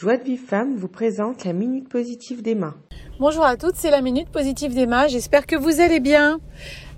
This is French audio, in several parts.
Joie de Vive Femme vous présente la Minute Positive d'Emma. Bonjour à toutes, c'est la Minute Positive d'Emma. J'espère que vous allez bien.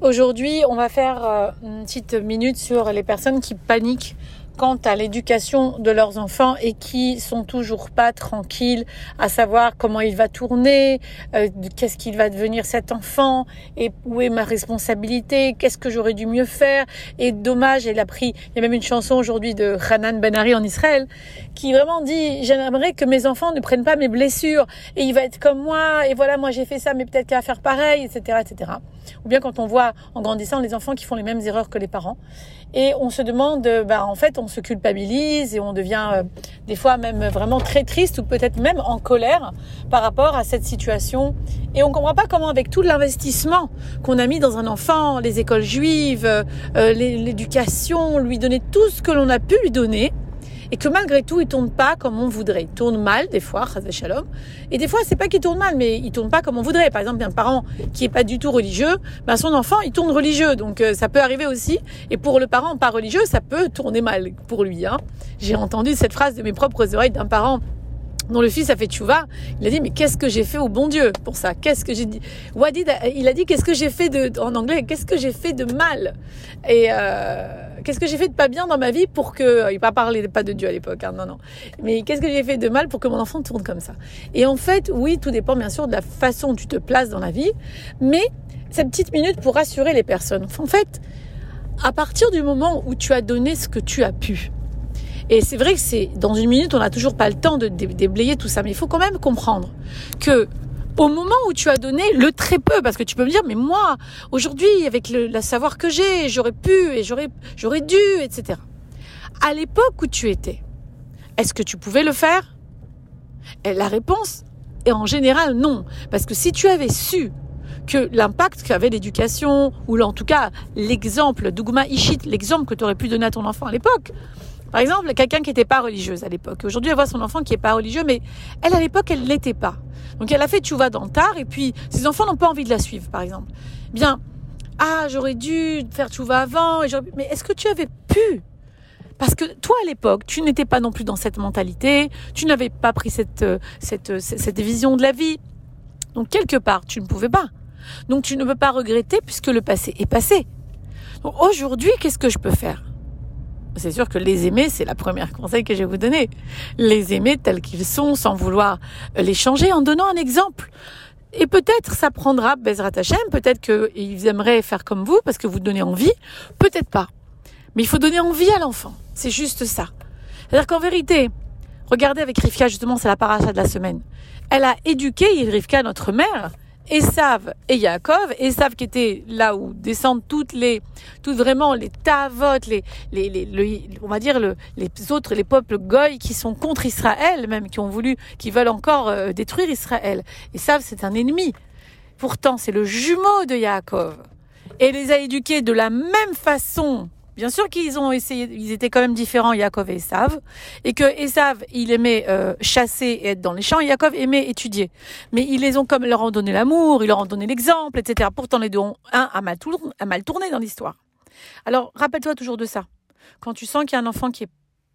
Aujourd'hui, on va faire euh, une petite minute sur les personnes qui paniquent quant à l'éducation de leurs enfants et qui sont toujours pas tranquilles à savoir comment il va tourner, euh, qu'est-ce qu'il va devenir cet enfant et où est ma responsabilité, qu'est-ce que j'aurais dû mieux faire. Et dommage elle a pris il y a même une chanson aujourd'hui de Hanan Benari en Israël qui vraiment dit j'aimerais que mes enfants ne prennent pas mes blessures et il va être comme moi et voilà moi j'ai fait ça mais peut-être qu'il va faire pareil etc etc ou bien quand on voit en grandissant les enfants qui font les mêmes erreurs que les parents. Et on se demande bah en fait se culpabilise et on devient euh, des fois même vraiment très triste ou peut-être même en colère par rapport à cette situation. Et on ne comprend pas comment avec tout l'investissement qu'on a mis dans un enfant, les écoles juives, euh, euh, l'éducation, lui donner tout ce que l'on a pu lui donner, et que malgré tout, il tourne pas comme on voudrait. Il tourne mal des fois, shalom. Et des fois, c'est pas qu'il tourne mal, mais il tourne pas comme on voudrait. Par exemple, un parent qui est pas du tout religieux, ben son enfant, il tourne religieux. Donc euh, ça peut arriver aussi. Et pour le parent pas religieux, ça peut tourner mal pour lui. Hein. J'ai entendu cette phrase de mes propres oreilles d'un parent dont le fils a fait tchouva, il a dit mais qu'est-ce que j'ai fait au bon Dieu pour ça? Qu'est-ce que j'ai dit? Wadid, il a dit qu'est-ce que j'ai fait de en anglais Qu'est-ce que j'ai fait de mal? Et euh, qu'est-ce que j'ai fait de pas bien dans ma vie pour que il pas parlé pas de Dieu à l'époque, hein, non non. Mais qu'est-ce que j'ai fait de mal pour que mon enfant tourne comme ça? Et en fait, oui, tout dépend bien sûr de la façon dont tu te places dans la vie, mais cette petite minute pour rassurer les personnes. En fait, à partir du moment où tu as donné ce que tu as pu, et c'est vrai que c'est dans une minute, on n'a toujours pas le temps de déblayer tout ça, mais il faut quand même comprendre que au moment où tu as donné le très peu, parce que tu peux me dire, mais moi, aujourd'hui, avec le savoir que j'ai, j'aurais pu et j'aurais, dû, etc. À l'époque où tu étais, est-ce que tu pouvais le faire? La réponse est en général non, parce que si tu avais su que l'impact qu'avait l'éducation, ou en tout cas l'exemple, Dougma Ishit, l'exemple que tu aurais pu donner à ton enfant à l'époque, par exemple, quelqu'un qui n'était pas religieuse à l'époque. Aujourd'hui, elle voit son enfant qui n'est pas religieux, mais elle, à l'époque, elle l'était pas. Donc, elle a fait tchouva dans le tard, et puis ses enfants n'ont pas envie de la suivre, par exemple. Bien, ah, j'aurais dû faire tchouva avant, et mais est-ce que tu avais pu? Parce que toi, à l'époque, tu n'étais pas non plus dans cette mentalité, tu n'avais pas pris cette, euh, cette, euh, cette vision de la vie. Donc, quelque part, tu ne pouvais pas. Donc, tu ne peux pas regretter puisque le passé est passé. Donc, aujourd'hui, qu'est-ce que je peux faire? C'est sûr que les aimer, c'est la première conseil que je vais vous donner. Les aimer tels qu'ils sont, sans vouloir les changer, en donnant un exemple. Et peut-être ça prendra Bezrat Hashem, peut-être qu'ils aimeraient faire comme vous parce que vous donnez envie, peut-être pas. Mais il faut donner envie à l'enfant. C'est juste ça. C'est-à-dire qu'en vérité, regardez avec Rivka, justement, c'est la paracha de la semaine. Elle a éduqué Rivka, notre mère, Esav et Yaakov, Esav qui était là où descendent toutes les, toutes vraiment les Tavot, les, les, on va dire le, les autres, les peuples goy qui sont contre Israël, même qui ont voulu, qui veulent encore euh, détruire Israël. Esav c'est un ennemi. Pourtant c'est le jumeau de Yaakov. Et les a éduqués de la même façon Bien sûr qu'ils ont essayé, ils étaient quand même différents, Yaakov et Esav, et que Esav, il aimait euh, chasser et être dans les champs, et Yaakov aimait étudier. Mais ils les ont comme leur ont donné l'amour, ils leur ont donné l'exemple, etc. Pourtant, les deux ont un à mal, tourné, mal tourné dans l'histoire. Alors, rappelle-toi toujours de ça. Quand tu sens qu'il y a un enfant qui est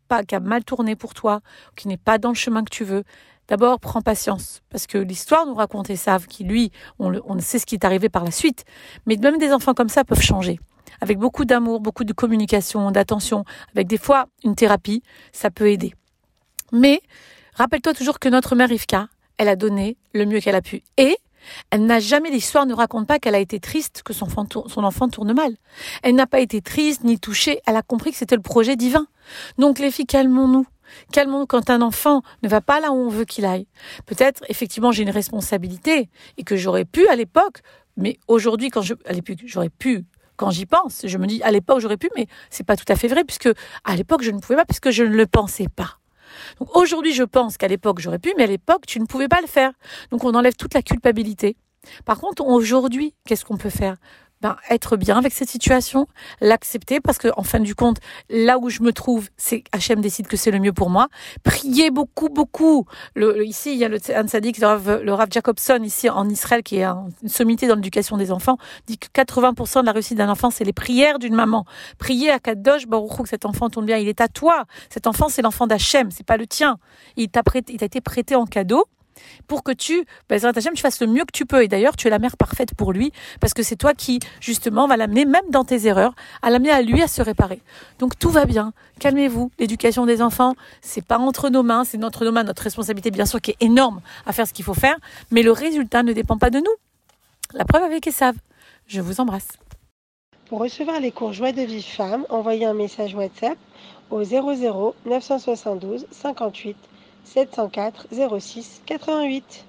pas, qui a mal tourné pour toi, qui n'est pas dans le chemin que tu veux, D'abord, prends patience, parce que l'histoire nous raconte Esav, qui lui, on, on sait ce qui est arrivé par la suite. Mais même des enfants comme ça peuvent changer avec beaucoup d'amour, beaucoup de communication, d'attention, avec des fois une thérapie, ça peut aider. Mais rappelle-toi toujours que notre mère Rivka, elle a donné le mieux qu'elle a pu. Et elle n'a jamais, l'histoire ne raconte pas qu'elle a été triste, que son enfant, son enfant tourne mal. Elle n'a pas été triste ni touchée, elle a compris que c'était le projet divin. Donc les filles, calmons-nous. Calmons-nous quand un enfant ne va pas là où on veut qu'il aille. Peut-être, effectivement, j'ai une responsabilité et que j'aurais pu à l'époque, mais aujourd'hui, quand je, à l'époque, j'aurais pu quand j'y pense. Je me dis, à l'époque, j'aurais pu, mais c'est pas tout à fait vrai, puisque à l'époque, je ne pouvais pas, puisque je ne le pensais pas. Donc aujourd'hui, je pense qu'à l'époque, j'aurais pu, mais à l'époque, tu ne pouvais pas le faire. Donc on enlève toute la culpabilité. Par contre, aujourd'hui, qu'est-ce qu'on peut faire? Ben, être bien avec cette situation, l'accepter parce que en fin du compte, là où je me trouve, c'est Hachem décide que c'est le mieux pour moi. Prier beaucoup, beaucoup. Le, ici, il y a le un sadique, le Rav, le Rav Jacobson ici en Israël, qui est une sommité dans l'éducation des enfants, dit que 80% de la réussite d'un enfant, c'est les prières d'une maman. Prier à Kadosh Baruch que cet enfant tombe bien, il est à toi. Cet enfant, c'est l'enfant d'Hachem, c'est pas le tien. Il t'a prêté, il t'a été prêté en cadeau pour que tu, ben, tu fasses le mieux que tu peux. Et d'ailleurs, tu es la mère parfaite pour lui, parce que c'est toi qui, justement, va l'amener, même dans tes erreurs, à l'amener à lui à se réparer. Donc tout va bien. Calmez-vous. L'éducation des enfants, c'est pas entre nos mains, c'est notre nos mains, notre responsabilité, bien sûr, qui est énorme à faire ce qu'il faut faire, mais le résultat ne dépend pas de nous. La preuve avec Esav. Je vous embrasse. Pour recevoir les cours Joie de vie femme, envoyez un message WhatsApp au 00 972 58 704 06 88.